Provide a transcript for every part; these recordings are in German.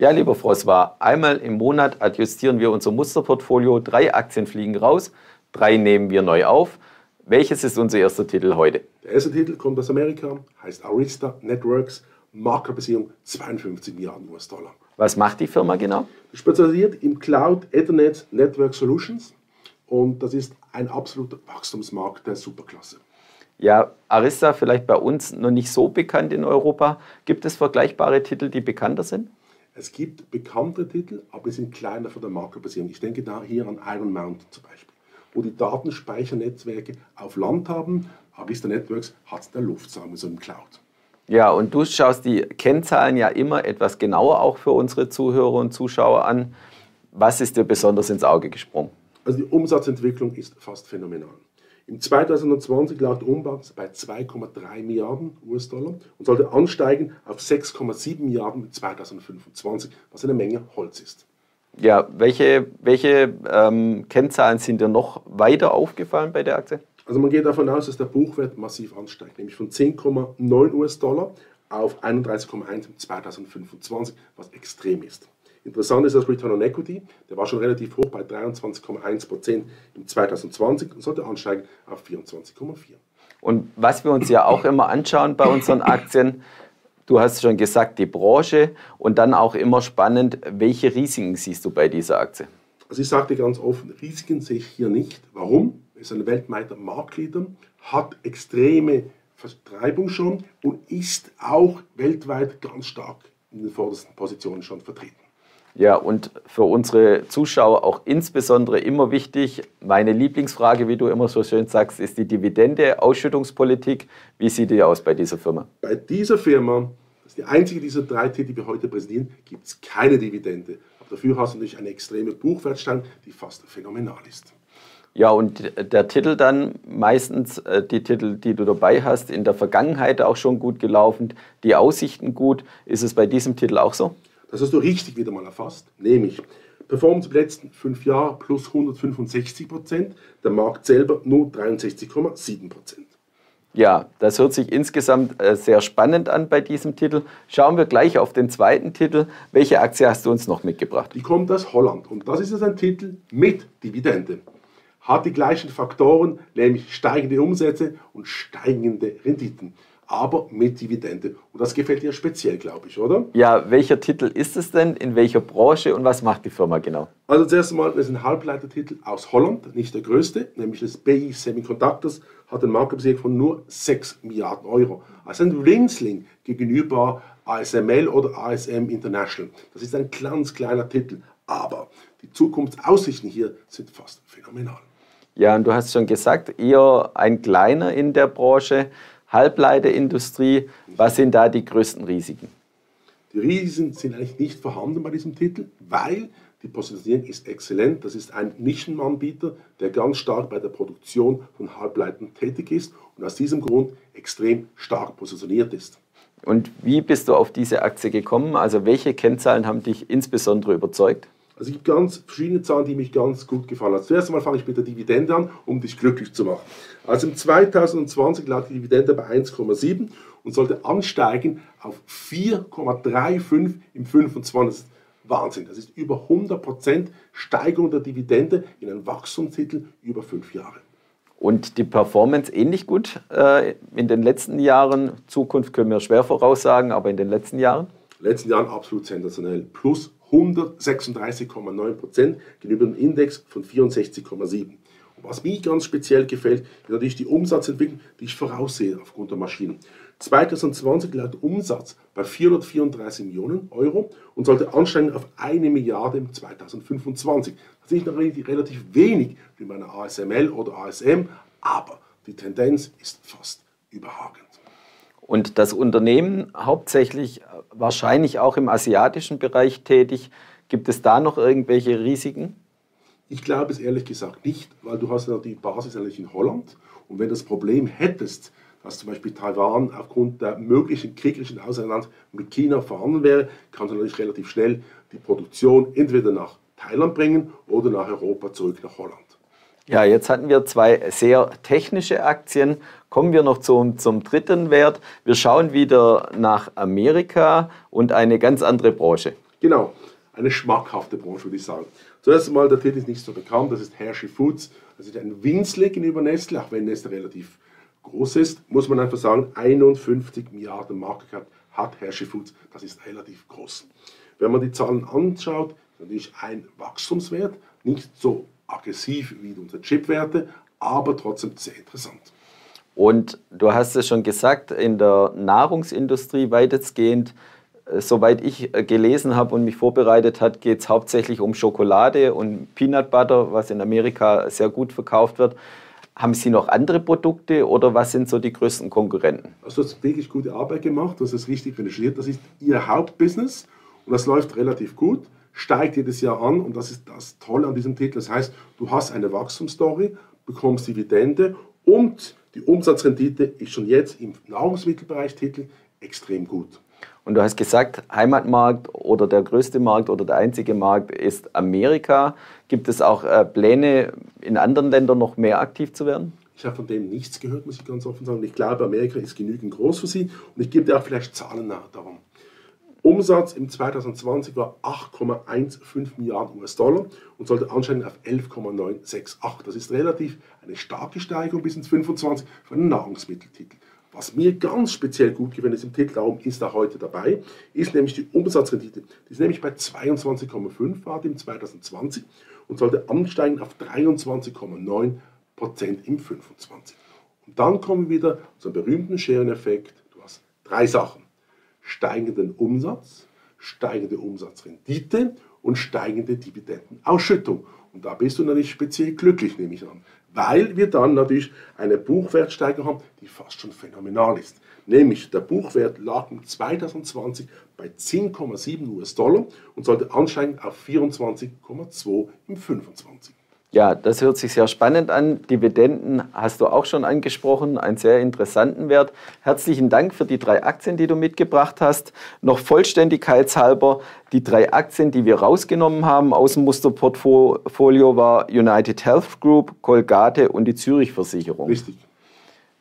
Ja, lieber war einmal im Monat adjustieren wir unser Musterportfolio. Drei Aktien fliegen raus, drei nehmen wir neu auf. Welches ist unser erster Titel heute? Der erste Titel kommt aus Amerika, heißt Arista Networks, Marktkapitalisierung 52 Milliarden US-Dollar. Was macht die Firma genau? Spezialisiert im Cloud Ethernet Network Solutions und das ist ein absoluter Wachstumsmarkt der Superklasse. Ja, Arista vielleicht bei uns noch nicht so bekannt in Europa. Gibt es vergleichbare Titel, die bekannter sind? Es gibt bekannte Titel, aber die sind kleiner von der Marktbasierung. Ich denke da hier an Iron Mountain zum Beispiel, wo die Datenspeichernetzwerke auf Land haben. Arista Networks hat es in der Luft, sagen wir so im Cloud. Ja, und du schaust die Kennzahlen ja immer etwas genauer auch für unsere Zuhörer und Zuschauer an. Was ist dir besonders ins Auge gesprungen? Also die Umsatzentwicklung ist fast phänomenal. Im 2020 lag der Umsatz bei 2,3 Milliarden US-Dollar und sollte ansteigen auf 6,7 Milliarden 2025, was eine Menge Holz ist. Ja, welche, welche ähm, Kennzahlen sind dir noch weiter aufgefallen bei der Aktie? Also man geht davon aus, dass der Buchwert massiv ansteigt, nämlich von 10,9 US-Dollar auf 31,1 2025, was extrem ist. Interessant ist das Return on Equity, der war schon relativ hoch bei 23,1% im 2020 und sollte ansteigen auf 24,4%. Und was wir uns ja auch immer anschauen bei unseren Aktien, du hast schon gesagt, die Branche und dann auch immer spannend, welche Risiken siehst du bei dieser Aktie? Also ich sagte ganz offen, Risiken sehe ich hier nicht. Warum? Ist ein weltweiter Marktleader, hat extreme Vertreibung schon und ist auch weltweit ganz stark in den vordersten Positionen schon vertreten. Ja, und für unsere Zuschauer auch insbesondere immer wichtig, meine Lieblingsfrage, wie du immer so schön sagst, ist die Dividende, Ausschüttungspolitik. Wie sieht die aus bei dieser Firma? Bei dieser Firma, das ist die einzige dieser drei Titel, die wir heute präsentieren, gibt es keine Dividende. Aber dafür hast du natürlich eine extreme Buchwertstand, die fast phänomenal ist. Ja, und der Titel dann meistens, äh, die Titel, die du dabei hast, in der Vergangenheit auch schon gut gelaufen, die Aussichten gut. Ist es bei diesem Titel auch so? Das hast du richtig wieder mal erfasst, nämlich Performance der letzten fünf Jahre plus 165 Prozent, der Markt selber nur 63,7 Prozent. Ja, das hört sich insgesamt äh, sehr spannend an bei diesem Titel. Schauen wir gleich auf den zweiten Titel. Welche Aktie hast du uns noch mitgebracht? Die kommt aus Holland und das ist jetzt ein Titel mit Dividende. Hat die gleichen Faktoren, nämlich steigende Umsätze und steigende Renditen aber mit Dividende. Und das gefällt dir speziell, glaube ich, oder? Ja, welcher Titel ist es denn? In welcher Branche und was macht die Firma genau? Also zuerst einmal, das ist ein Halbleitertitel aus Holland, nicht der größte, nämlich das BI Semiconductors, hat einen Marktkapitalisierung von nur 6 Milliarden Euro. Also ein Rinsling gegenüber ASML oder ASM International. Das ist ein ganz kleiner Titel, aber die Zukunftsaussichten hier sind fast phänomenal. Ja, und du hast schon gesagt, eher ein kleiner in der Branche. Halbleiterindustrie. Was sind da die größten Risiken? Die Risiken sind eigentlich nicht vorhanden bei diesem Titel, weil die Positionierung ist exzellent. Das ist ein Nischenanbieter, der ganz stark bei der Produktion von Halbleitern tätig ist und aus diesem Grund extrem stark positioniert ist. Und wie bist du auf diese Aktie gekommen? Also welche Kennzahlen haben dich insbesondere überzeugt? Also es gibt ganz verschiedene Zahlen, die mich ganz gut gefallen haben. Zuerst einmal fange ich mit der Dividende an, um dich glücklich zu machen. Also im 2020 lag die Dividende bei 1,7 und sollte ansteigen auf 4,35 im 25. Wahnsinn. Das ist über 100% Steigerung der Dividende in einem Wachstumstitel über fünf Jahre. Und die Performance ähnlich gut äh, in den letzten Jahren. Zukunft können wir schwer voraussagen, aber in den letzten Jahren? In den letzten Jahren absolut sensationell. Plus 136,9 Prozent gegenüber dem Index von 64,7. Was mir ganz speziell gefällt, ist natürlich die Umsatzentwicklung, die ich voraussehe aufgrund der Maschinen. 2020 lag der Umsatz bei 434 Millionen Euro und sollte ansteigen auf eine Milliarde im 2025. Das ist noch relativ wenig wie bei ASML oder ASM, aber die Tendenz ist fast überragend. Und das Unternehmen hauptsächlich wahrscheinlich auch im asiatischen Bereich tätig. Gibt es da noch irgendwelche Risiken? Ich glaube es ehrlich gesagt nicht, weil du hast ja die Basis eigentlich in Holland. Und wenn du das Problem hättest, dass zum Beispiel Taiwan aufgrund der möglichen kriegerischen Auseinandersetzung mit China vorhanden wäre, kannst du natürlich relativ schnell die Produktion entweder nach Thailand bringen oder nach Europa zurück nach Holland. Ja, jetzt hatten wir zwei sehr technische Aktien. Kommen wir noch zum, zum dritten Wert. Wir schauen wieder nach Amerika und eine ganz andere Branche. Genau, eine schmackhafte Branche, würde ich sagen. Zuerst einmal, der Titel ist nicht so bekannt, das ist Hershey Foods. Das ist ein Winzle gegenüber Nestle, auch wenn Nestle relativ groß ist, muss man einfach sagen, 51 Milliarden Market Cap hat Hershey Foods. Das ist relativ groß. Wenn man die Zahlen anschaut, natürlich ein Wachstumswert, nicht so aggressiv wie unsere Chipwerte, aber trotzdem sehr interessant. Und du hast es schon gesagt, in der Nahrungsindustrie weitestgehend, äh, soweit ich äh, gelesen habe und mich vorbereitet habe, geht es hauptsächlich um Schokolade und Peanut Butter, was in Amerika sehr gut verkauft wird. Haben Sie noch andere Produkte oder was sind so die größten Konkurrenten? Also du hast wirklich gute Arbeit gemacht, du hast es richtig recherchiert. Das ist Ihr Hauptbusiness und das läuft relativ gut, steigt jedes Jahr an und das ist das Tolle an diesem Titel. Das heißt, du hast eine Wachstumsstory, bekommst Dividende und die Umsatzrendite ist schon jetzt im Nahrungsmittelbereich Titel extrem gut. Und du hast gesagt, Heimatmarkt oder der größte Markt oder der einzige Markt ist Amerika. Gibt es auch äh, Pläne, in anderen Ländern noch mehr aktiv zu werden? Ich habe von dem nichts gehört, muss ich ganz offen sagen. Ich glaube, Amerika ist genügend groß für sie und ich gebe dir auch vielleicht Zahlen darum. Umsatz im 2020 war 8,15 Milliarden US-Dollar und sollte anscheinend auf 11,968. Das ist relativ eine starke Steigerung bis ins 25 für einen Nahrungsmitteltitel. Was mir ganz speziell gut gefällt ist im Titel, darum ist er heute dabei, ist nämlich die Umsatzrendite. Die ist nämlich bei 22,5 Grad im 2020 und sollte ansteigen auf 23,9 Prozent im 25. Und dann kommen wir wieder zum berühmten Schereneffekt. Du hast drei Sachen. Steigenden Umsatz, steigende Umsatzrendite und steigende Dividendenausschüttung. Und da bist du natürlich speziell glücklich, nehme ich an weil wir dann natürlich eine Buchwertsteigerung haben, die fast schon phänomenal ist. Nämlich der Buchwert lag im 2020 bei 10,7 US-Dollar und sollte ansteigen auf 24,2 im 25. Ja, das hört sich sehr spannend an. Dividenden hast du auch schon angesprochen, einen sehr interessanten Wert. Herzlichen Dank für die drei Aktien, die du mitgebracht hast. Noch vollständigkeitshalber, die drei Aktien, die wir rausgenommen haben aus dem Musterportfolio, war United Health Group, Colgate und die Zürich Versicherung. Richtig.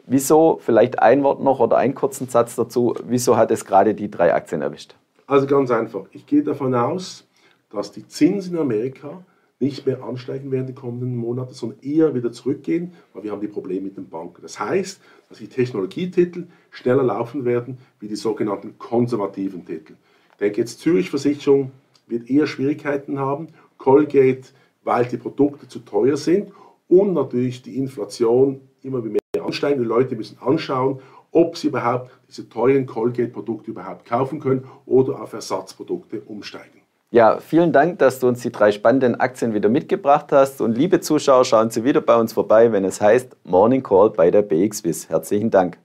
Wieso, vielleicht ein Wort noch oder einen kurzen Satz dazu, wieso hat es gerade die drei Aktien erwischt? Also ganz einfach. Ich gehe davon aus, dass die Zinsen in Amerika nicht mehr ansteigen werden die kommenden Monate, sondern eher wieder zurückgehen, weil wir haben die Probleme mit den Banken. Das heißt, dass die Technologietitel schneller laufen werden wie die sogenannten konservativen Titel. Ich denke jetzt Zürich Versicherung wird eher Schwierigkeiten haben, Colgate, weil die Produkte zu teuer sind und natürlich die Inflation immer mehr ansteigen. Die Leute müssen anschauen, ob sie überhaupt diese teuren Colgate-Produkte überhaupt kaufen können oder auf Ersatzprodukte umsteigen. Ja, vielen Dank, dass du uns die drei spannenden Aktien wieder mitgebracht hast. Und liebe Zuschauer, schauen Sie wieder bei uns vorbei, wenn es heißt Morning Call bei der BXWIS. Herzlichen Dank.